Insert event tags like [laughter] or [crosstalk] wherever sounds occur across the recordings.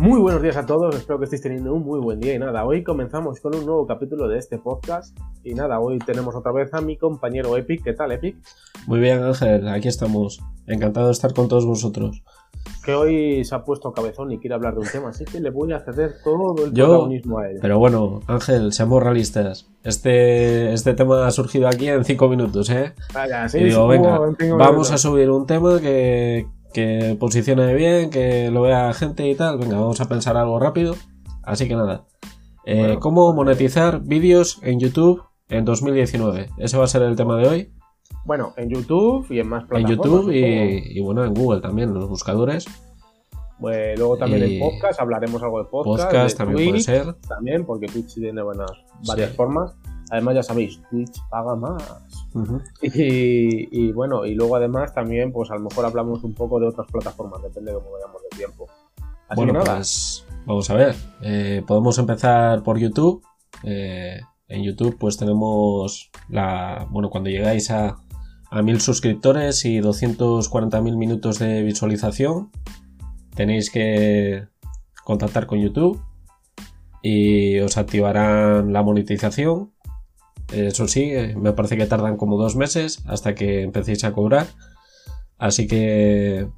Muy buenos días a todos, espero que estéis teniendo un muy buen día y nada, hoy comenzamos con un nuevo capítulo de este podcast y nada, hoy tenemos otra vez a mi compañero Epic, ¿qué tal Epic? Muy bien Ángel, aquí estamos, encantado de estar con todos vosotros. Que hoy se ha puesto cabezón y quiere hablar de un tema, así que le voy a ceder todo el protagonismo a él. Pero bueno, Ángel, seamos realistas, este, este tema ha surgido aquí en cinco minutos, ¿eh? Vaya, sí, y digo, sí, venga, vamos a subir un tema que, que posicione bien, que lo vea gente y tal. Venga, vamos a pensar algo rápido. Así que nada. Eh, Bueno. ¿Cómo monetizar vídeos en YouTube en 2019? Ese va a ser el tema de hoy. Bueno, en YouTube y en más En plataformas. YouTube supongo. y, y bueno, en Google también, los buscadores. Pues luego también en podcast, hablaremos algo de podcast. Podcast de también puede ser. También, porque Twitch tiene buenas, varias Sí. formas. Además, ya sabéis, Twitch paga más. Y, y bueno, y luego además también, pues a lo mejor hablamos un poco de otras plataformas, depende de cómo vayamos de tiempo. Así Bueno, que nada, pues vamos a ver. Eh, podemos empezar por YouTube. Eh, en YouTube, pues tenemos la. Bueno, cuando llegáis a, a 1000 suscriptores y 240.000 minutos de visualización, tenéis que contactar con YouTube y os activarán la monetización. Eso sí, eh, me parece que tardan como dos meses hasta que empecéis a cobrar. Así que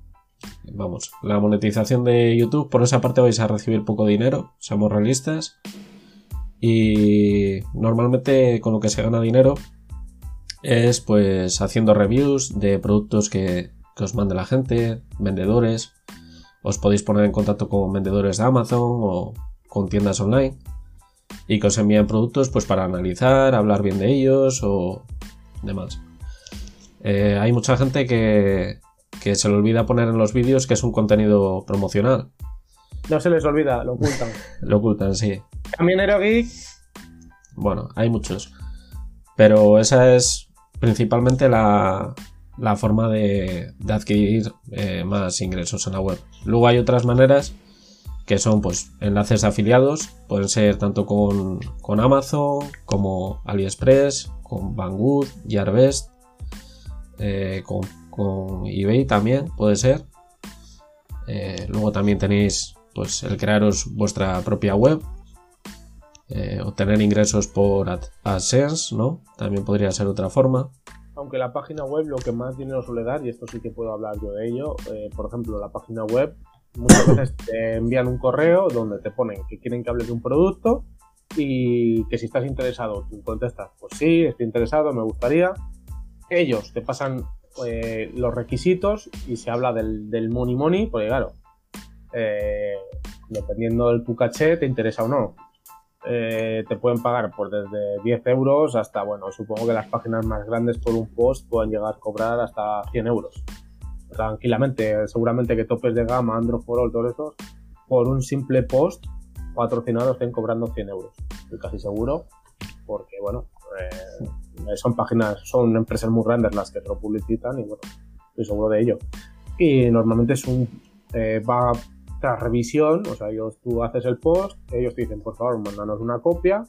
vamos, la monetización de YouTube, por esa parte vais a recibir poco dinero, seamos realistas. Y normalmente con lo que se gana dinero es pues haciendo reviews de productos que, que os mande la gente, vendedores. Os podéis poner en contacto con vendedores de Amazon o con tiendas online y que os envíen productos pues para analizar, hablar bien de ellos o demás. Eh, hay mucha gente que, que se le olvida poner en los vídeos que es un contenido promocional. no se les olvida, lo ocultan. [laughs] Lo ocultan, sí. Camionero Geek, Bueno, hay muchos. Pero esa es principalmente la, la forma de, de adquirir eh, más ingresos en la web. Luego hay otras maneras que son pues enlaces afiliados. Pueden ser tanto con, con Amazon como AliExpress, con Banggood, Gearbest, eh, con, con eBay también puede ser. Eh, luego también tenéis pues el crearos vuestra propia web eh, obtener ingresos por Ad- AdSense, ¿no? También podría ser otra forma. aunque la página web lo que más dinero suele dar, y esto sí que puedo hablar yo de ello, eh, por ejemplo, la página web, muchas veces te envían un correo donde te ponen que quieren que hables de un producto y que si estás interesado, tú contestas, pues sí, estoy interesado, me gustaría. Ellos te pasan eh, los requisitos y se habla del, del money money, porque claro, eh, dependiendo de tu caché, te interesa o no. Eh, te pueden pagar por desde 10 euros hasta, bueno, supongo que las páginas más grandes por un post pueden llegar a cobrar hasta 100 euros. Tranquilamente, seguramente que topes de gama, Android for All, todos estos, por un simple post patrocinado estén cobrando 100 euros. Estoy casi seguro, porque, bueno, eh, son páginas, son empresas muy grandes las que lo publicitan y, bueno, estoy seguro de ello. Y normalmente es un, eh, va tras revisión, o sea, ellos, tú haces el post, ellos te dicen, por favor, mándanos una copia,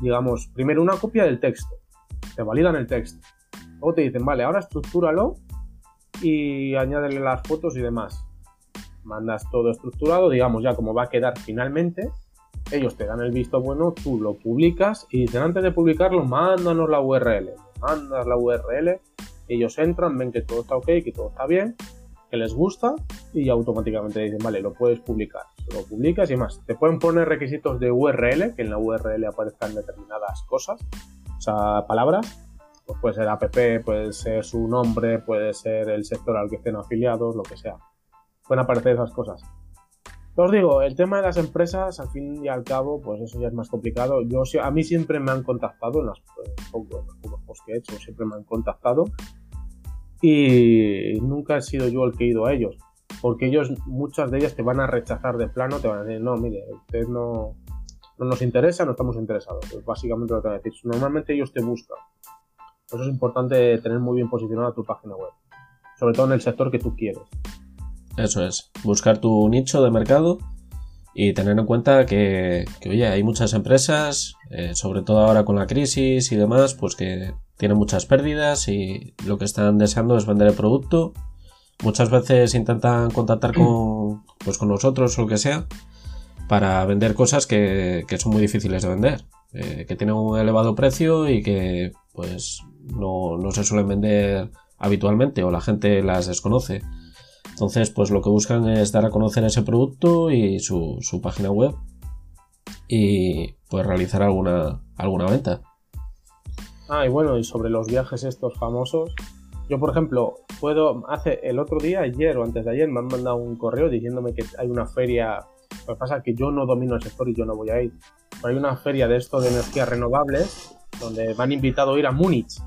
digamos, primero una copia del texto, te validan el texto, luego te dicen, vale, ahora estructúralo y añádele las fotos y demás. Mandas todo estructurado, digamos, ya como va a quedar finalmente, ellos te dan el visto bueno, tú lo publicas y dicen, antes de publicarlo, mándanos la URL, mandas la URL, ellos entran, ven que todo está ok, que todo está bien, que les gusta y automáticamente dicen, vale, lo puedes publicar. Lo publicas y más. Te pueden poner requisitos de URL, que en la URL aparezcan determinadas cosas, o sea, palabras. Pues puede ser app, puede ser su nombre, puede ser el sector al que estén afiliados, lo que sea. Pueden aparecer esas cosas. Os digo, el tema de las empresas, al fin y al cabo, pues eso ya es más complicado. Yo, a mí siempre me han contactado, en los, en que he hecho, siempre me han contactado y nunca he sido yo el que he ido a ellos. Porque ellos, muchas de ellas te van a rechazar de plano, te van a decir, no, mire, usted no, no nos interesa, no estamos interesados. Es básicamente lo que van a decir. Normalmente ellos te buscan. Por eso es importante tener muy bien posicionada tu página web. Sobre todo en el sector que tú quieres. Eso es, buscar tu nicho de mercado y tener en cuenta que, oye, hay muchas empresas, eh, sobre todo ahora con la crisis y demás, pues que tienen muchas pérdidas y lo que están deseando es vender el producto. Muchas veces intentan contactar con, [clears throat] pues con nosotros o lo que sea para vender cosas que, son muy difíciles de vender, eh, que tienen un elevado precio y que pues no, se suelen vender habitualmente o la gente las desconoce. Entonces, pues lo que buscan es dar a conocer ese producto y su, su página web y pues realizar alguna, alguna venta. Ah, y bueno, y sobre los viajes estos famosos, yo por ejemplo, puedo, hace el otro día, ayer o antes de ayer, me han mandado un correo diciéndome que hay una feria, lo que pasa es que yo no domino el sector y yo no voy a ir, pero hay una feria de esto de energías renovables donde me han invitado a ir a Múnich,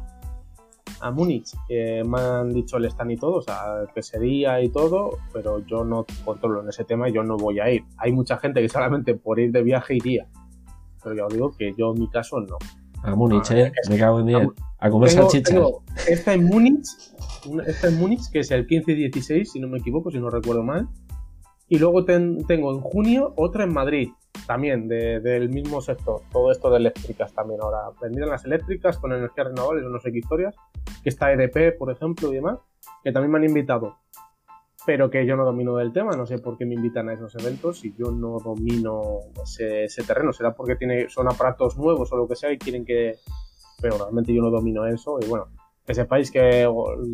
a Múnich, me han dicho el stand y todo, o sea, que sería y todo, pero yo no controlo en ese tema y yo no voy a ir. Hay mucha gente que solamente por ir de viaje iría, pero ya os digo que yo en mi caso no. A Múnich, ah, eh, me cago en día. A comer salchichas. esta en Múnich, esta en Múnich, que es el 15 y 16, si no me equivoco, si no recuerdo mal. Y luego tengo en junio otra en Madrid, también del mismo sector. Todo esto de eléctricas también. Ahora, vendrían las eléctricas con energía renovable, no sé qué historias. Que está EDP, por ejemplo, y demás. Que también me han invitado pero que yo no domino del tema, no sé por qué me invitan a esos eventos si yo no domino ese, terreno, será porque tiene, son aparatos nuevos o lo que sea y quieren que... Pero realmente yo no domino eso y bueno, que sepáis que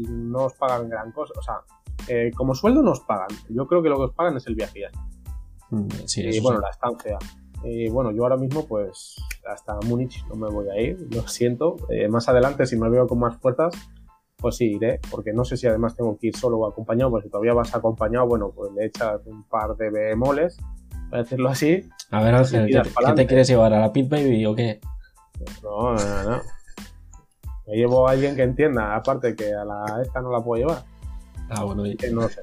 no os pagan gran cosa, o sea, eh, como sueldo nos pagan, yo creo que lo que os pagan es el viaje ya. Mm, y bueno, la estancia. Y bueno, yo ahora mismo pues hasta Múnich no me voy a ir, lo siento, eh, más adelante si me veo con más fuerzas pues sí, iré, porque no sé si además tengo que ir solo o acompañado, porque si todavía vas acompañado, bueno, pues le echas un par de bemoles, para decirlo así. A ver, Ángel, ¿qué, te quieres llevar? ¿A la Pit Baby o qué? No, no, no. Me llevo a alguien que entienda, aparte que a la esta no la puedo llevar. Ah, bueno, y... no sé.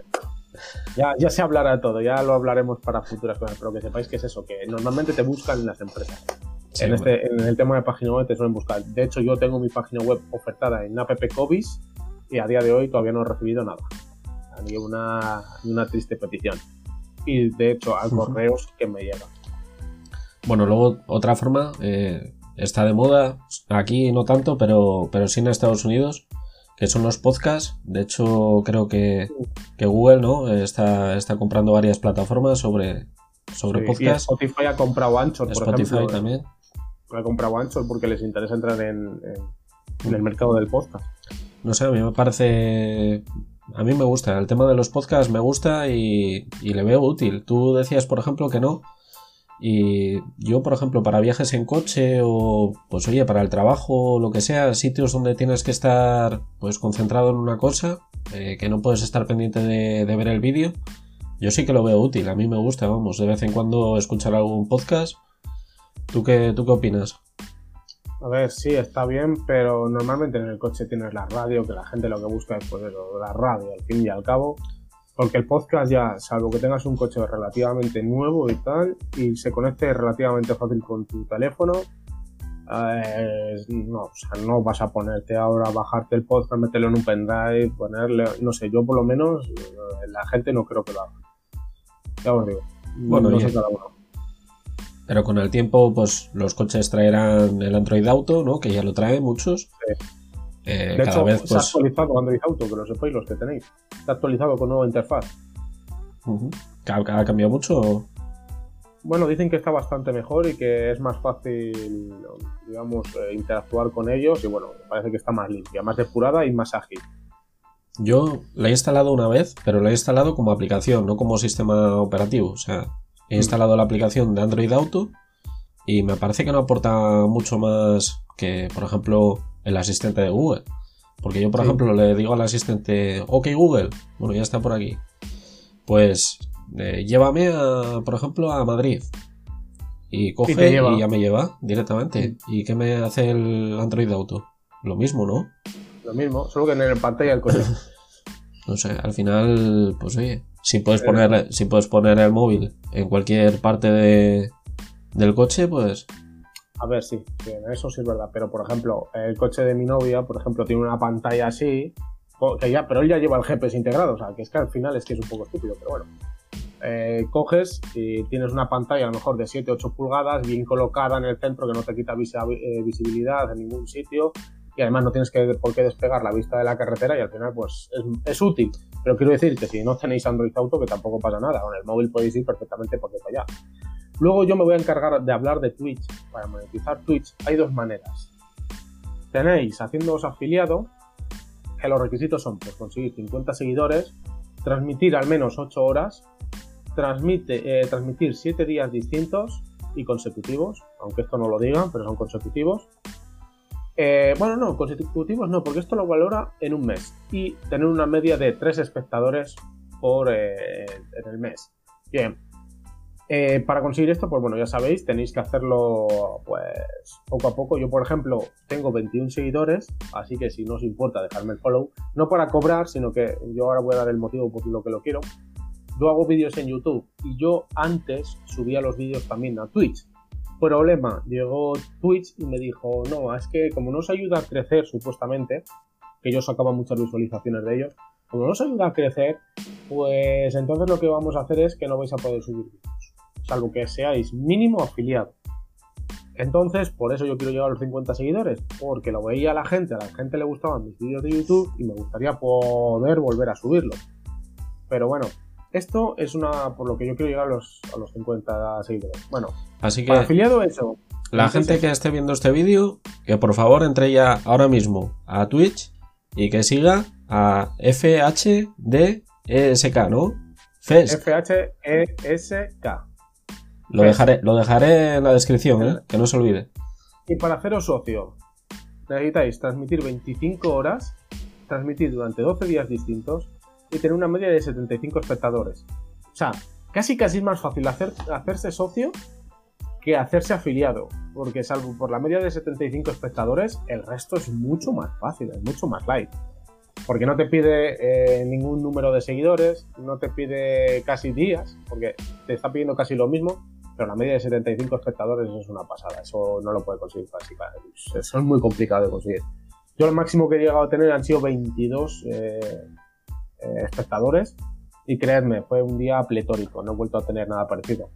Ya, ya se hablará todo, ya lo hablaremos para futuras cosas, pero que sepáis que es eso, que normalmente te buscan en las empresas en, este, en el tema de página web te suelen buscar. De hecho, yo tengo mi página web ofertada en appcovis y a día de hoy todavía no he recibido nada. Ni una, una triste petición. Y de hecho, hay correos que me llegan. Bueno, luego otra forma, eh, está de moda, aquí no tanto, pero, pero sí en Estados Unidos, que son los podcasts. De hecho, creo que, Google ¿no? está, está comprando varias plataformas sobre, sobre podcasts. Spotify ha comprado Anchor, por Spotify también ha comprado Anchor porque les interesa entrar en, el mercado del podcast. No sé, a mí me parece. A mí me gusta. El tema de los podcasts me gusta y, le veo útil. Tú decías, por ejemplo, que no. Y yo, por ejemplo, para viajes en coche o, pues oye, para el trabajo o lo que sea, sitios donde tienes que estar, pues concentrado en una cosa, eh, que no puedes estar pendiente de, ver el vídeo, yo sí que lo veo útil. A mí me gusta, vamos, de vez en cuando escuchar algún podcast ¿Tú qué, ¿Tú qué opinas? A ver, sí, está bien, pero normalmente en el coche tienes la radio, que la gente lo que busca es pues la radio, al fin y al cabo. Porque el podcast ya, salvo que tengas un coche relativamente nuevo y tal, y se conecte relativamente fácil con tu teléfono, eh, no, o sea, no vas a ponerte ahora, bajarte el podcast, meterlo en un pendrive, ponerle, no sé, yo por lo menos, eh, la gente no creo que lo haga. Ya os digo. Bueno, no sé cada uno. Pero con el tiempo, pues los coches traerán el Android Auto, ¿no? Que ya lo traen muchos. Eh, de cada hecho, vez, se ha pues, actualizado Android Auto, que lo sepáis los que tenéis. Se ha actualizado con nueva interfaz. ¿Ha, cambiado mucho? Bueno, dicen que está bastante mejor y que es más fácil, digamos, eh, interactuar con ellos y bueno, parece que está más limpia, más depurada y más ágil. Yo la he instalado una vez, pero la he instalado como aplicación, no como sistema operativo. O sea, He instalado la aplicación de Android Auto y me parece que no aporta mucho más que, por ejemplo, el asistente de Google. Porque yo, por ejemplo, le digo al asistente, ok Google, bueno, ya está por aquí. Pues eh, llévame, a, por ejemplo, a Madrid. Y coge y, ya me lleva directamente. ¿Y qué me hace el Android Auto? Lo mismo, ¿no? Lo mismo, solo que en el pantalla del coche. [laughs] no sé, al final, pues oye, si puedes, poner, si puedes poner el móvil en cualquier parte de, del coche, pues... A ver, sí, eso sí es verdad. Pero, por ejemplo, el coche de mi novia, por ejemplo, tiene una pantalla así, que ya, pero él ya lleva el GPS integrado, o sea, que es que al final es que es un poco estúpido, pero bueno. Eh, coges y tienes una pantalla a lo mejor de 7-8 pulgadas, bien colocada en el centro, que no te quita eh, visibilidad en ningún sitio, y además no tienes que, por qué despegar la vista de la carretera y al final pues es, útil. Pero quiero decir que si no tenéis Android Auto que tampoco pasa nada, con el móvil podéis ir perfectamente porque para allá. Luego yo me voy a encargar de hablar de Twitch. Para monetizar Twitch hay dos maneras. Tenéis haciéndoos afiliado, que los requisitos son pues, conseguir 50 seguidores, transmitir al menos 8 horas, eh, transmitir 7 días distintos y consecutivos, aunque esto no lo digan, pero son consecutivos. Eh, bueno, no, consecutivos no, porque esto lo valora en un mes y tener una media de 3 espectadores por eh, en el mes. Bien, eh, para conseguir esto, pues bueno, ya sabéis, tenéis que hacerlo pues poco a poco. Yo, por ejemplo, tengo 21 seguidores, así que si no os importa dejarme el follow, no para cobrar, sino que yo ahora voy a dar el motivo por lo que lo quiero. Yo hago vídeos en YouTube y yo antes subía los vídeos también a Twitch. Problema, llegó Twitch y me dijo, no, es que como no os ayuda a crecer supuestamente, que yo sacaba muchas visualizaciones de ellos, como no os ayuda a crecer, pues entonces lo que vamos a hacer es que no vais a poder subir vídeos salvo que seáis mínimo afiliado. Entonces, por eso yo quiero llegar a los 50 seguidores, porque lo veía a la gente, a la gente le gustaban mis vídeos de YouTube y me gustaría poder volver a subirlo. Pero bueno, esto es una por lo que yo quiero llegar a los, a los 50 seguidores. Bueno, así que afiliado eso. La gente que esté viendo este vídeo, que por favor entre ya ahora mismo a Twitch y que siga a FHDESK, ¿no? FESK. FHESK. Lo dejaré, lo dejaré en la descripción, ¿eh? que no se olvide. Y para haceros socio, necesitáis transmitir 25 horas, transmitir durante 12 días distintos y tener una media de 75 espectadores. O sea, casi casi es más fácil hacer, hacerse socio que hacerse afiliado, porque salvo por la media de 75 espectadores, el resto es mucho más fácil, es mucho más light. Porque no te pide eh, ningún número de seguidores, no te pide casi días, porque te está pidiendo casi lo mismo, pero la media de 75 espectadores es una pasada. Eso no lo puede conseguir casi. Eso es muy complicado de conseguir. Yo lo máximo que he llegado a tener han sido 22 eh, eh, espectadores y creedme, fue un día pletórico, no he vuelto a tener nada parecido.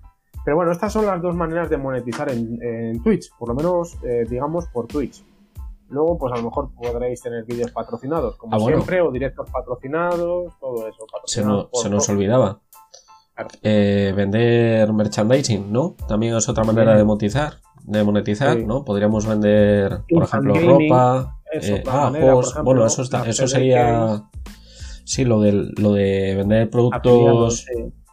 Pero bueno, estas son las dos maneras de monetizar en, Twitch, por lo menos eh, digamos por Twitch. Luego, pues a lo mejor podréis tener vídeos patrocinados, como ah, siempre, o directos patrocinados, todo eso. se, se nos olvidaba. Eh, vender merchandising, ¿no? También es otra manera de monetizar, de monetizar, ¿no? Podríamos vender, por ejemplo, ropa, eh, ah, bueno, eso, eso sería, sí, lo de, lo de vender productos,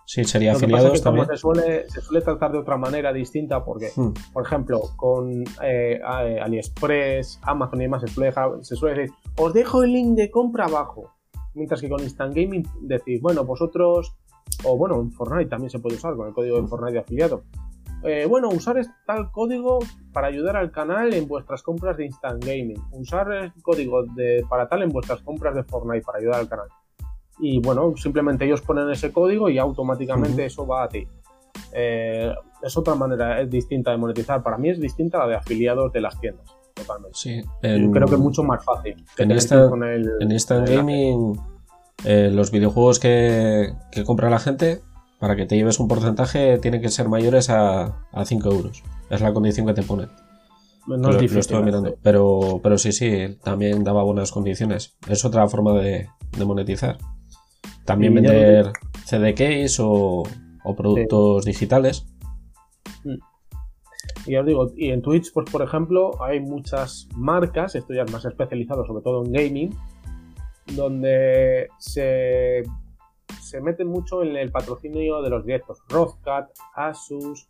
sí. sería afiliados también. Se suele, se suele tratar de otra manera distinta porque, hmm. por ejemplo, con eh, AliExpress, Amazon y demás se suele, se suele decir, os dejo el link de compra abajo. Mientras que con Instant Gaming decís, bueno, vosotros o bueno, en Fortnite también se puede usar con el código de Fortnite de afiliado. Eh, bueno, usar tal código para ayudar al canal en vuestras compras de Instant Gaming. Usar el código de, para tal en vuestras compras de Fortnite para ayudar al canal. Y bueno, simplemente ellos ponen ese código y automáticamente eso va a ti. Eh, es otra manera, es distinta de monetizar. Para mí es distinta a la de afiliados de las tiendas. Totalmente. Sí, creo que es mucho más fácil. en, esta, en Instant Gaming eh, los videojuegos que, compra la gente, para que te lleves un porcentaje, tienen que ser mayores a, 5 euros. Es la condición que te ponen. No es difícil. mirando. Pero, pero sí, sí, también daba buenas condiciones. Es otra forma de, monetizar. También vender CD case o, productos digitales. Mm. Y os digo, y en Twitch, pues por ejemplo, hay muchas marcas, esto ya es más especializado, sobre todo en gaming, donde se, se mete mucho en el patrocinio de los directos. Rozcat, Asus,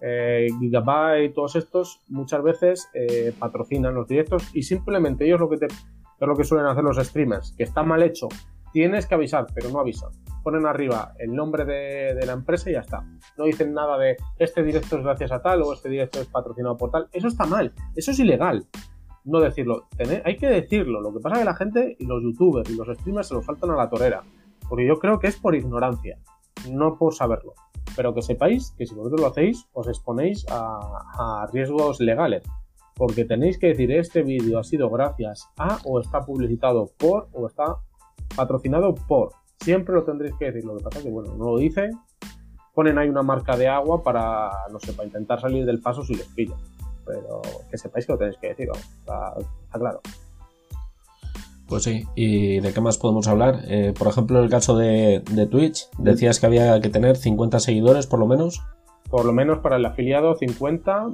eh, Gigabyte, todos estos muchas veces eh, patrocinan los directos y simplemente ellos lo que te, es lo que suelen hacer los streamers, que está mal hecho. Tienes que avisar, pero no avisan. Ponen arriba el nombre de, de la empresa y ya está. No dicen nada de este directo es gracias a tal o este directo es patrocinado por tal. Eso está mal. Eso es ilegal no decirlo. hay que decirlo. Lo que pasa es que la gente y los youtubers y los streamers se lo faltan a la torera. Porque yo creo que es por ignorancia, no por saberlo. Pero que sepáis que si vosotros lo hacéis, os exponéis a, riesgos legales. Porque tenéis que decir, este vídeo ha sido gracias a, o está publicitado por, o está patrocinado por. Siempre lo tendréis que decir. Lo que pasa es que, bueno, no lo dicen. Ponen ahí una marca de agua para, no sé, para intentar salir del paso si les pillan pero que sepáis que lo tenéis que decir, está, claro. Pues sí, ¿y de qué más podemos hablar? Eh, por ejemplo, en el caso de, Twitch, decías que había que tener 50 seguidores por lo menos por lo menos para el afiliado 50,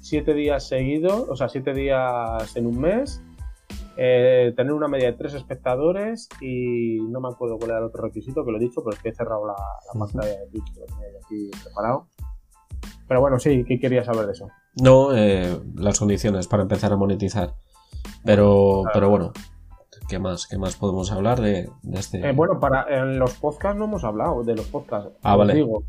7 eh, días seguidos, o sea, 7 días en un mes, eh, tener una media de 3 espectadores y no me acuerdo cuál era el otro requisito que lo he dicho, pero es que he cerrado la, pantalla de Twitch, lo tenía aquí preparado. Pero bueno, sí, ¿qué quería saber de eso? No, eh, las condiciones para empezar a monetizar. Pero, pero bueno, ¿qué más, ¿qué más podemos hablar de, este? bueno, para en los podcasts no hemos hablado de los podcasts. Ah, vale. Digo,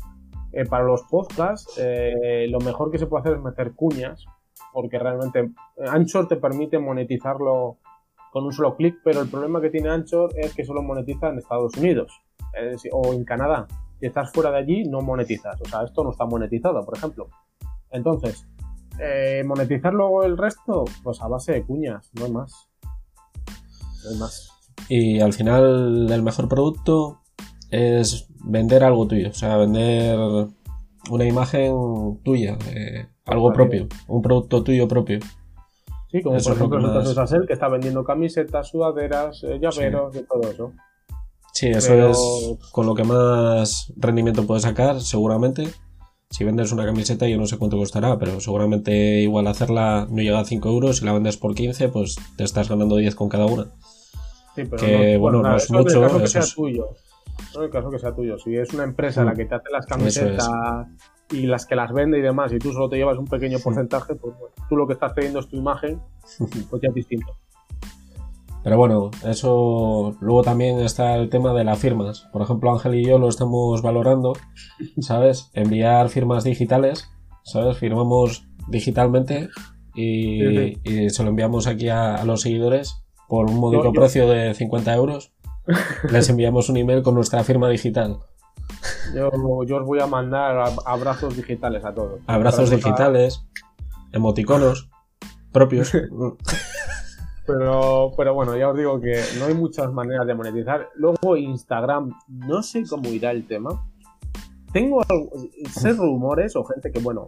eh, para los podcasts, eh, lo mejor que se puede hacer es meter cuñas, porque realmente eh, Anchor te permite monetizarlo con un solo clic, pero el problema que tiene Anchor es que solo monetiza en Estados Unidos o en Canadá. Si estás fuera de allí, no monetizas. O sea, esto no está monetizado, por ejemplo. Entonces, monetizar luego el resto, pues a base de cuñas, no hay más. No hay más. Y al final, el mejor producto es vender algo tuyo, o sea, vender una imagen tuya, algo propio, un producto tuyo propio. Sí, como por ejemplo de Sassel, que está vendiendo camisetas, sudaderas, eh, llaveros y todo eso. Sí, eso es con lo que más rendimiento puedes sacar, seguramente. Si vendes una camiseta, yo no sé cuánto costará, pero seguramente igual hacerla no llega a 5 euros. Si la vendes por 15, pues te estás ganando 10 con cada una. Sí, pero que bueno, no es mucho. Eso es... tuyo. No el caso que sea tuyo. Si es una empresa la mm. que te hace las camisetas y las que las vende y demás, y tú solo te llevas un pequeño porcentaje, pues bueno, tú lo que estás teniendo es tu imagen, [laughs] pues ya es distinto. Pero bueno, eso luego también está el tema de las firmas. Por ejemplo, Ángel y yo lo estamos valorando, ¿sabes? [laughs] Enviar firmas digitales, ¿sabes? Firmamos digitalmente y, se lo enviamos aquí a, los seguidores por un módico precio de 50 euros [laughs] les enviamos un email con nuestra firma digital. Yo, os voy a mandar abrazos digitales a todos. Abrazos digitales, emoticonos propios. [laughs] Pero, pero bueno, ya os digo que no hay muchas maneras de monetizar. Luego Instagram, no sé cómo irá el tema. Tengo sé rumores o gente que, bueno,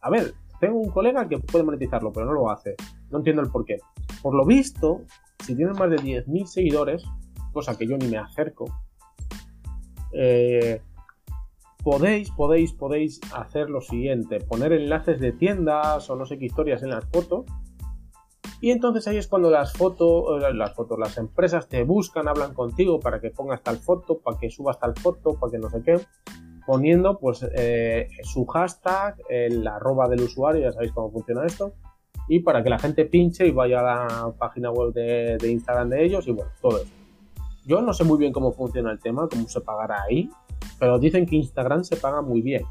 a ver, tengo un colega que puede monetizarlo, pero no lo hace. No entiendo el por qué. Por lo visto, si tienes más de 10.000 seguidores, cosa que yo ni me acerco, eh, podéis, podéis, podéis hacer lo siguiente, poner enlaces de tiendas o no sé qué historias en las fotos. Y entonces ahí es cuando las fotos, eh, las fotos, las empresas te buscan, hablan contigo para que pongas tal foto, para que subas tal foto, para que no sé qué, poniendo pues eh, su hashtag, el arroba del usuario, ya sabéis cómo funciona esto, y para que la gente pinche y vaya a la página web de, de Instagram de ellos y bueno, todo eso. Yo no sé muy bien cómo funciona el tema, cómo se pagará ahí, pero dicen que Instagram se paga muy bien.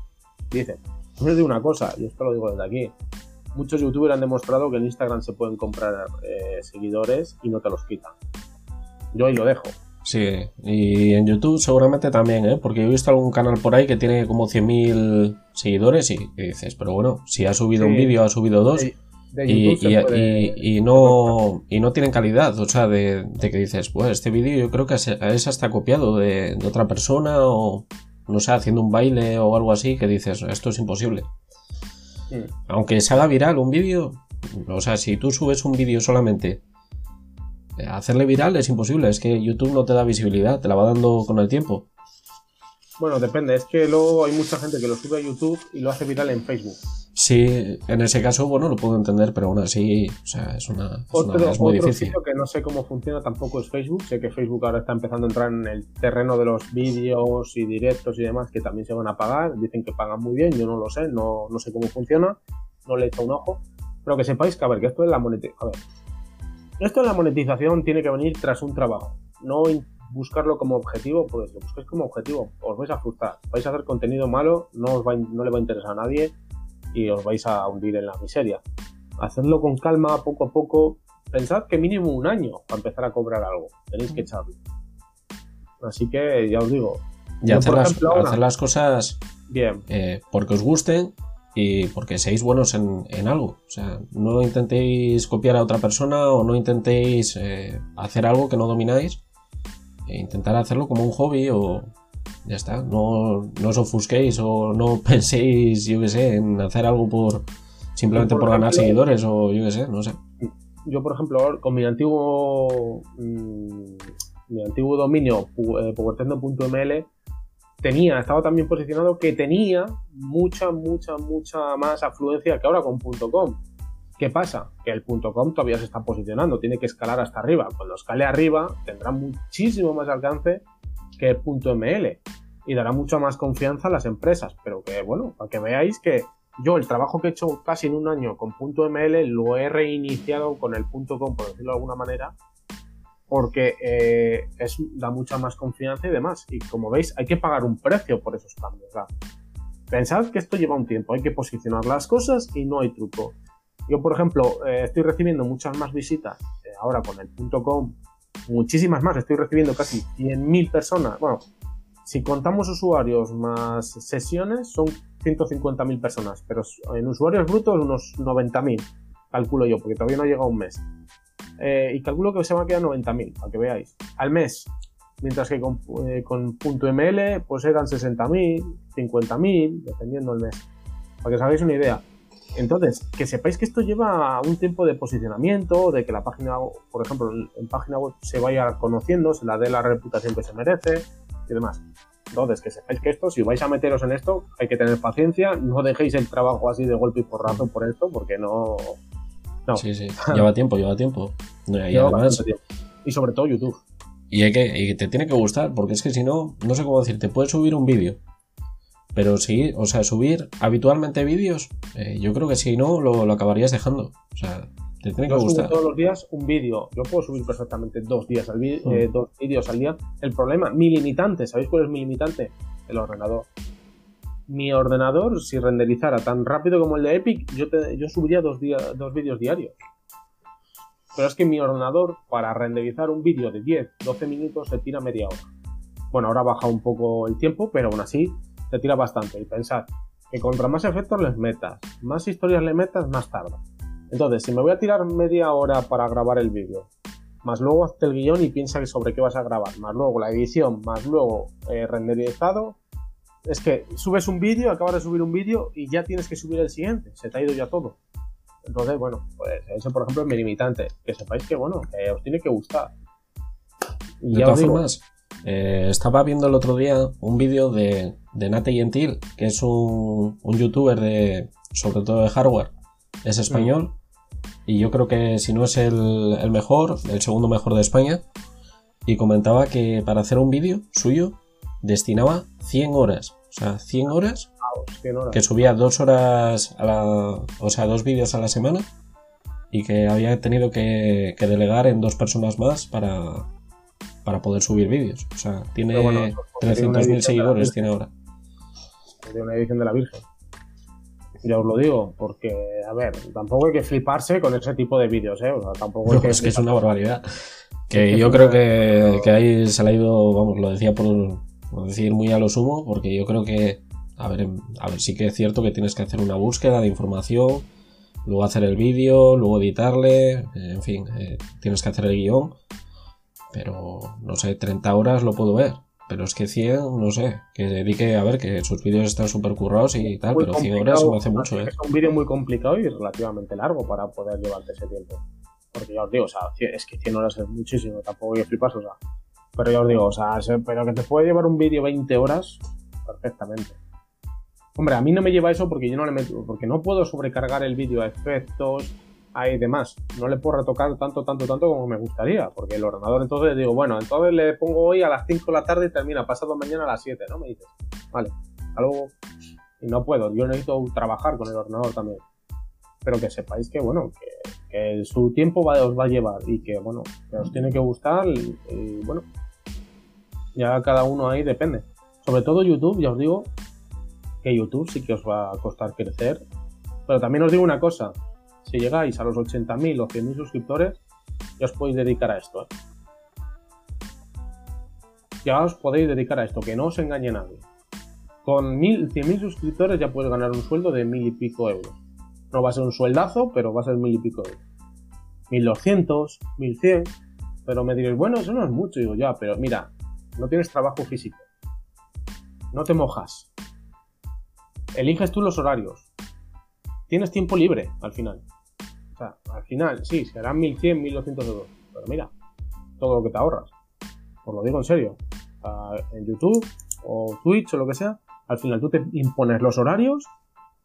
Dicen, no les digo una cosa, y esto lo digo desde aquí. Muchos youtubers han demostrado que en Instagram se pueden comprar eh, seguidores y no te los quitan. Yo ahí lo dejo. Sí, y en YouTube seguramente también, ¿eh? porque he visto algún canal por ahí que tiene como 100.000 seguidores y, dices, pero bueno, si ha subido un vídeo, ha subido dos y, no, y no tienen calidad, o sea, de, que dices, pues este vídeo yo creo que es, hasta copiado de, otra persona o, no sé, haciendo un baile o algo así, que dices, esto es imposible. Aunque se haga viral un vídeo, o sea, si tú subes un vídeo solamente, eh, hacerle viral es imposible, es que YouTube no te da visibilidad, te la va dando con el tiempo. Bueno, depende, es que luego hay mucha gente que lo sube a YouTube y lo hace viral en Facebook. Sí, en ese caso, bueno, lo puedo entender, pero aún así, o sea, es una. Es, otro, muy difícil. que no sé cómo funciona tampoco es Facebook. Sé que Facebook ahora está empezando a entrar en el terreno de los vídeos y directos y demás que también se van a pagar. Dicen que pagan muy bien, yo no lo sé, no, no sé cómo funciona, no le he hecho un ojo. Pero que sepáis que, a ver, que esto es la monetización. A ver, esto en la monetización tiene que venir tras un trabajo. No buscarlo como objetivo, pues lo busquéis como objetivo, os vais a frustrar. Vais a hacer contenido malo, no, os va, no le va a interesar a nadie y os vais a hundir en la miseria. Hacedlo con calma, poco a poco. Pensad que mínimo un año para empezar a cobrar algo. Tenéis que echarlo. Así que ya os digo. Y hacer, las, cosas bien. Eh, porque os gusten y porque seáis buenos en, algo. O sea, no intentéis copiar a otra persona o no intentéis eh, hacer algo que no domináis. E intentar hacerlo como un hobby o, ya está. No, no os ofusquéis o no [laughs] penséis, yo qué sé, en hacer algo por simplemente por, ganar seguidores o yo qué sé, no sé. Yo, por ejemplo, con mi antiguo mm, mi antiguo dominio, eh, tenía, estaba también posicionado que tenía mucha, mucha, mucha más afluencia que ahora con .com. ¿Qué pasa? Que el .com todavía se está posicionando, tiene que escalar hasta arriba. Cuando escale arriba tendrá muchísimo más alcance que .ml y dará mucha más confianza a las empresas. Pero que, bueno, para que veáis que yo el trabajo que he hecho casi en un año con .ml lo he reiniciado con el .com, por decirlo de alguna manera, porque eh, es, da mucha más confianza y demás. Y como veis, hay que pagar un precio por esos cambios. Pensad que esto lleva un tiempo, hay que posicionar las cosas y no hay truco. Yo, por ejemplo, eh, estoy recibiendo muchas más visitas eh, ahora con el .com, muchísimas más, estoy recibiendo casi 100.000 personas. Bueno, si contamos usuarios más sesiones, son 150.000 personas, pero en usuarios brutos unos 90.000, calculo yo, porque todavía no ha llegado un mes. Eh, y calculo que se me quedar 90.000, para que veáis, al mes. Mientras que con, eh, con .ml pues eran 60.000, 50.000, dependiendo del mes. Para que os hagáis una idea. Entonces, que sepáis que esto lleva un tiempo de posicionamiento, de que la página, por ejemplo, en página web se vaya conociendo, se la dé la reputación que se merece y demás. Entonces, que sepáis que esto, si vais a meteros en esto, hay que tener paciencia, no dejéis el trabajo así de golpe y porrazo por esto, porque no... no. Sí, sí, [laughs] lleva tiempo, lleva tiempo. Y, sobre todo YouTube. Y, hay que, y te tiene que gustar, porque es que si no, no sé cómo decir, te puedes subir un vídeo, pero sí, o sea, subir habitualmente vídeos, eh, yo creo que si no, lo, lo acabarías dejando. O sea, te tiene que gustar. todos los días un vídeo. Yo puedo subir perfectamente dos, días al mm. eh, dos vídeos al día. El problema, mi limitante, ¿sabéis cuál es mi limitante? El ordenador. Mi ordenador, si renderizara tan rápido como el de Epic, yo, yo subiría dos, dos vídeos diarios. Pero es que mi ordenador, para renderizar un vídeo de 10, 12 minutos, se tira media hora. Bueno, ahora baja un poco el tiempo, pero aún así se tira bastante. Y pensad que contra más efectos les metas, más historias le metas, más tarda. Entonces, si me voy a tirar media hora para grabar el vídeo, más luego hazte el guion y piensa que sobre qué vas a grabar, más luego la edición, más luego eh, renderizado, es que subes un vídeo, acabas de subir un vídeo y ya tienes que subir el siguiente, se te ha ido ya todo. Entonces, bueno, pues eso por ejemplo es mi limitante, que sepáis que bueno, que os tiene que gustar. Y de todas formas, eh, estaba viendo el otro día un vídeo de, de Nate Gentil, que es un, un youtuber de, sobre todo de hardware, es español y yo creo que si no es el, mejor, el segundo mejor de España. Y comentaba que para hacer un vídeo suyo destinaba 100 horas. O sea, 100 horas, que subía dos horas a la, o sea, dos vídeos a la semana y que había tenido que, delegar en dos personas más para, para poder subir vídeos. O sea, tiene 300.000 seguidores, tiene ahora. Tiene una edición de la Virgen ya os lo digo, porque, a ver, tampoco hay que fliparse con ese tipo de vídeos, ¿eh? O sea, tampoco hay que es que es una barbaridad. Que yo creo que, que, ahí se le ha ido, vamos, lo decía por, decir muy a lo sumo, porque yo creo que, a ver, a ver, sí que es cierto que tienes que hacer una búsqueda de información, luego hacer el vídeo, luego editarle, en fin, eh, tienes que hacer el guion, pero, no sé, 30 horas lo puedo ver. Pero es que 100, no sé, que dedique a ver que sus vídeos están súper currados y tal, pero 100 horas me hace mucho, ¿eh? Es un vídeo muy complicado y relativamente largo para poder llevarte ese tiempo. Porque ya os digo, o sea, es que 100 horas es muchísimo, tampoco yo flipas, o sea. Pero ya os digo, o sea, pero que te puede llevar un vídeo 20 horas, perfectamente. Hombre, a mí no me lleva eso porque yo no le meto, porque no puedo sobrecargar el vídeo a efectos, hay demás. No le puedo retocar tanto, tanto, tanto como me gustaría, porque el ordenador entonces digo, bueno, entonces le pongo hoy a las 5 de la tarde y termina pasado mañana a las 7, ¿no? Me dices, vale, algo Y no puedo, yo necesito trabajar con el ordenador también. Pero que sepáis que, bueno, que, su tiempo va, os va a llevar y que, bueno, que os tiene que gustar y bueno, ya cada uno ahí depende. Sobre todo YouTube, ya os digo que YouTube sí que os va a costar crecer. Pero también os digo una cosa, si llegáis a los 80.000 o 100.000 suscriptores, ya os podéis dedicar a esto. ¿eh? Ya os podéis dedicar a esto, que no os engañe nadie. Con 100.000 suscriptores ya puedes ganar un sueldo de mil y pico euros. No va a ser un sueldazo, pero va a ser mil y pico euros. 1200, 1100. Pero me diréis, bueno, eso no es mucho. Digo, ya, pero mira, no tienes trabajo físico. No te mojas. Eliges tú los horarios. Tienes tiempo libre al final. O sea, al final, sí, serán 1100, 1200 euros. Pero mira, todo lo que te ahorras. Os lo digo en serio. en YouTube, o Twitch o lo que sea, al final tú te impones los horarios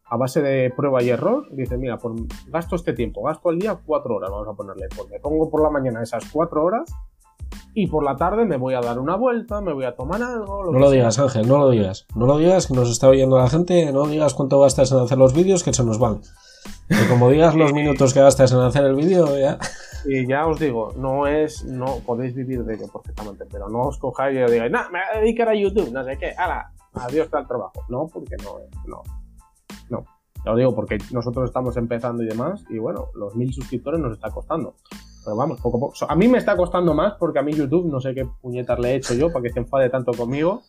a base de prueba y error. Dices, mira, por, gasto este tiempo, gasto al día cuatro horas, vamos a ponerle. Pues me pongo por la mañana esas cuatro horas y por la tarde me voy a dar una vuelta, me voy a tomar algo. no lo digas, Ángel, no lo digas. No lo digas, que nos está oyendo la gente. No digas cuánto gastas en hacer los vídeos, que se nos van. Que como digas los minutos que gastas en hacer el vídeo, ya. Y ya os digo, no es, no podéis vivir de ello perfectamente, pero no os cojáis y os digáis, no, me voy a dedicar a YouTube, no sé qué, ala, adiós al trabajo. No, porque no, no, no. Ya os digo, porque nosotros estamos empezando y demás, y bueno, los mil suscriptores nos está costando. Pero vamos, poco a poco. A mí me está costando más porque a mí YouTube, no sé qué puñetas le he hecho yo para que se enfade tanto conmigo,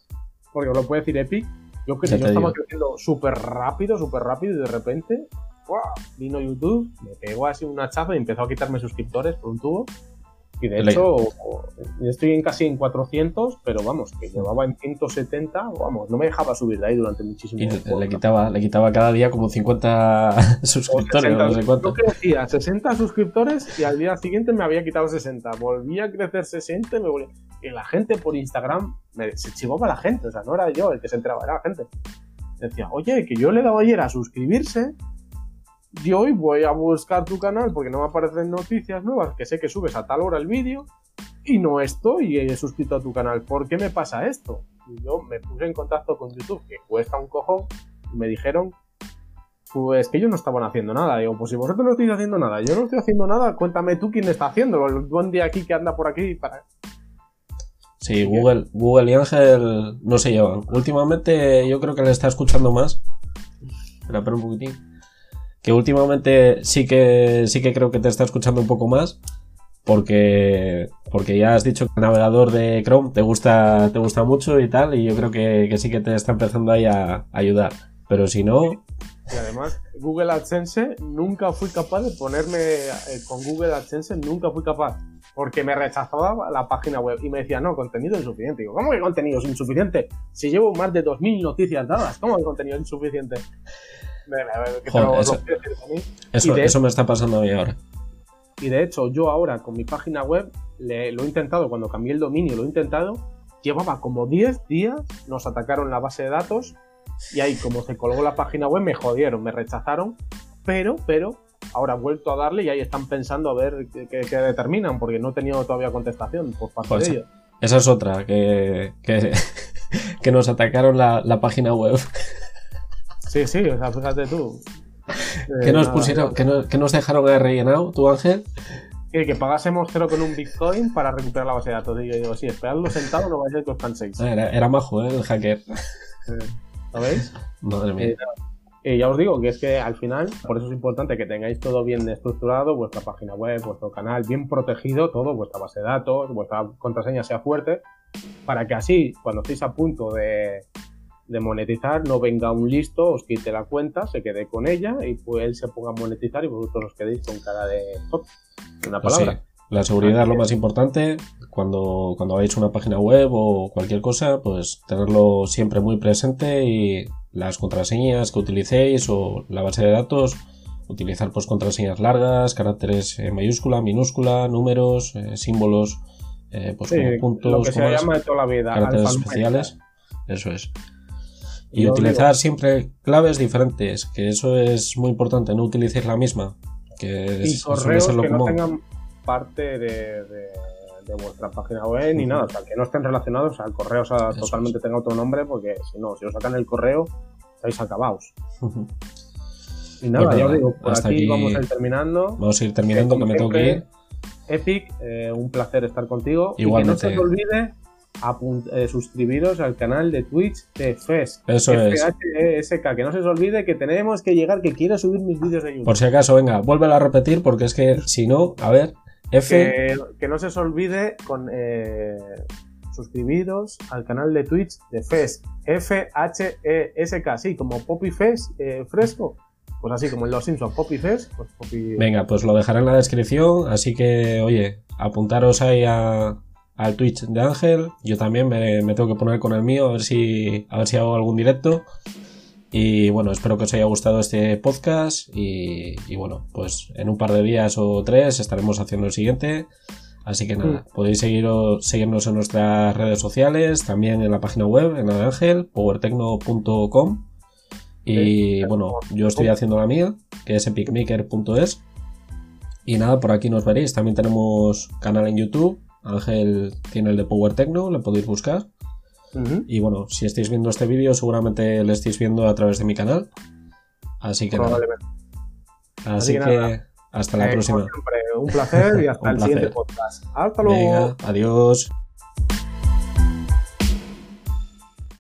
porque os lo puede decir Epic. Yo que yo estaba creciendo súper rápido, súper rápido, y de repente vino YouTube, me pegó así una chafa y empezó a quitarme suscriptores por un tubo. Y de hecho, estoy en casi en 400, pero vamos, que llevaba en 170, vamos, no me dejaba subir de ahí durante muchísimo tiempo. Le quitaba, le quitaba cada día como 50 [laughs] suscriptores, no sé cuánto. Yo crecía 60 suscriptores y al día siguiente me había quitado 60. Volvía a crecer 60 y me volvía. Y la gente por Instagram, me, se chivaba la gente, o sea, no era yo el que se entraba, era la gente. Decía, oye, que yo le he dado ayer a suscribirse y hoy voy a buscar tu canal porque no me aparecen noticias nuevas, que sé que subes a tal hora el vídeo y no estoy he suscrito a tu canal. ¿Por qué me pasa esto? Y yo me puse en contacto con YouTube, que cuesta un cojón, y me dijeron pues que ellos no estaban haciendo nada. Digo, pues si vosotros no estáis haciendo nada, yo no estoy haciendo nada, cuéntame tú quién está haciéndolo, el duende aquí que anda por aquí para... Sí, Google, Google y Ángel no se llevan. Últimamente yo creo que le está escuchando más. Espera, pero un poquitín que últimamente sí que sí que creo que te está escuchando un poco más porque porque ya has dicho que el navegador de Chrome te gusta te gusta mucho y tal y yo creo que, sí que te está empezando ahí a, ayudar pero si no y además Google AdSense nunca fui capaz de ponerme eh, con Google AdSense nunca fui capaz porque me rechazaba la página web y me decía, no, contenido insuficiente. Digo, ¿cómo que contenido es insuficiente? Si llevo más de 2.000 noticias dadas, ¿cómo que contenido es insuficiente? Eso, me está pasando a mí ahora. Y de hecho, yo ahora con mi página web lo he intentado, cuando cambié el dominio, lo he intentado. Llevaba como 10 días, nos atacaron la base de datos y ahí, como se colgó la página web, me jodieron, me rechazaron. Pero, pero, ahora he vuelto a darle y ahí están pensando a ver qué, determinan, porque no he tenido todavía contestación por parte pues de ellos. Esa es otra, que, que, [laughs] nos atacaron la página web. Sí, sí, o sea, fíjate tú. ¿Qué nos pusieron, que nos, dejaron de rellenado, tú Ángel? Que, que pagásemos cero con un Bitcoin para recuperar la base de datos. Y yo digo, sí, esperadlo sentado, no vais a ser que os seis. Era, era, majo, ¿eh? El hacker. ¿Lo veis? Madre mía. Eh, ya os digo que es que al final, por eso es importante que tengáis todo bien estructurado, vuestra página web, vuestro canal, bien protegido, todo, vuestra base de datos, vuestra contraseña sea fuerte, para que así, cuando estéis a punto de, de monetizar, no venga un listo, os quite la cuenta, se quede con ella y pues él se ponga a monetizar y vosotros os quedéis con cara de Una pues palabra. La seguridad es lo más importante. Cuando, cuando hagáis una página web o cualquier cosa, pues tenerlo siempre muy presente y las contraseñas que utilicéis o la base de datos, utilizar pues contraseñas largas, caracteres en mayúscula, minúscula, números, eh, símbolos, eh, pues como puntos, lo que se llama de toda la vida, caracteres especiales. Eso es. Y utilizar siempre claves diferentes, que eso es muy importante, no utilicéis la misma. Que y correos que no tengan parte de, vuestra página web ni nada, o sea, que no estén relacionados al correo, o sea, totalmente tenga otro nombre, porque si no, si os sacan el correo, estáis acabados. y nada, pues ya os digo, por aquí, vamos a ir terminando. Vamos a ir terminando, que me tengo que ir. Epic, eh, un placer estar contigo. Igualmente. Y que no se os olvide eh, suscribiros al canal de Twitch de FES. Eso es. E que no se os olvide que tenemos que llegar, que quiero subir mis vídeos de YouTube. Por si acaso, venga, vuélvelo a repetir porque es que si no, a ver, F. Que, no se os olvide con eh, suscribiros al canal de Twitch de FES. F-H-E-S-K, sí, como Poppy FES eh, fresco. Pues así como en los Simpsons, Poppy FES, pues Venga, pues lo dejaré en la descripción, así que, oye, apuntaros ahí a, al Twitch de Ángel. Yo también me, tengo que poner con el mío a ver si, a ver si hago algún directo. Y bueno, espero que os haya gustado este podcast. Y, bueno, pues en un par de días o tres estaremos haciendo el siguiente. Así que nada, podéis seguirnos en nuestras redes sociales, también en la página web, en Ángel, powertecno.com. Y bueno, yo estoy haciendo la mía, que es epicmaker.es. Y nada, por aquí nos veréis. También tenemos canal en YouTube. Ángel tiene el de Power Techno, le podéis buscar. Y bueno, si estáis viendo este vídeo, seguramente lo estáis viendo a través de mi canal. Así que nada. Así, que, hasta la eh, próxima. un placer y [laughs] hasta el siguiente podcast. Hasta luego. adiós.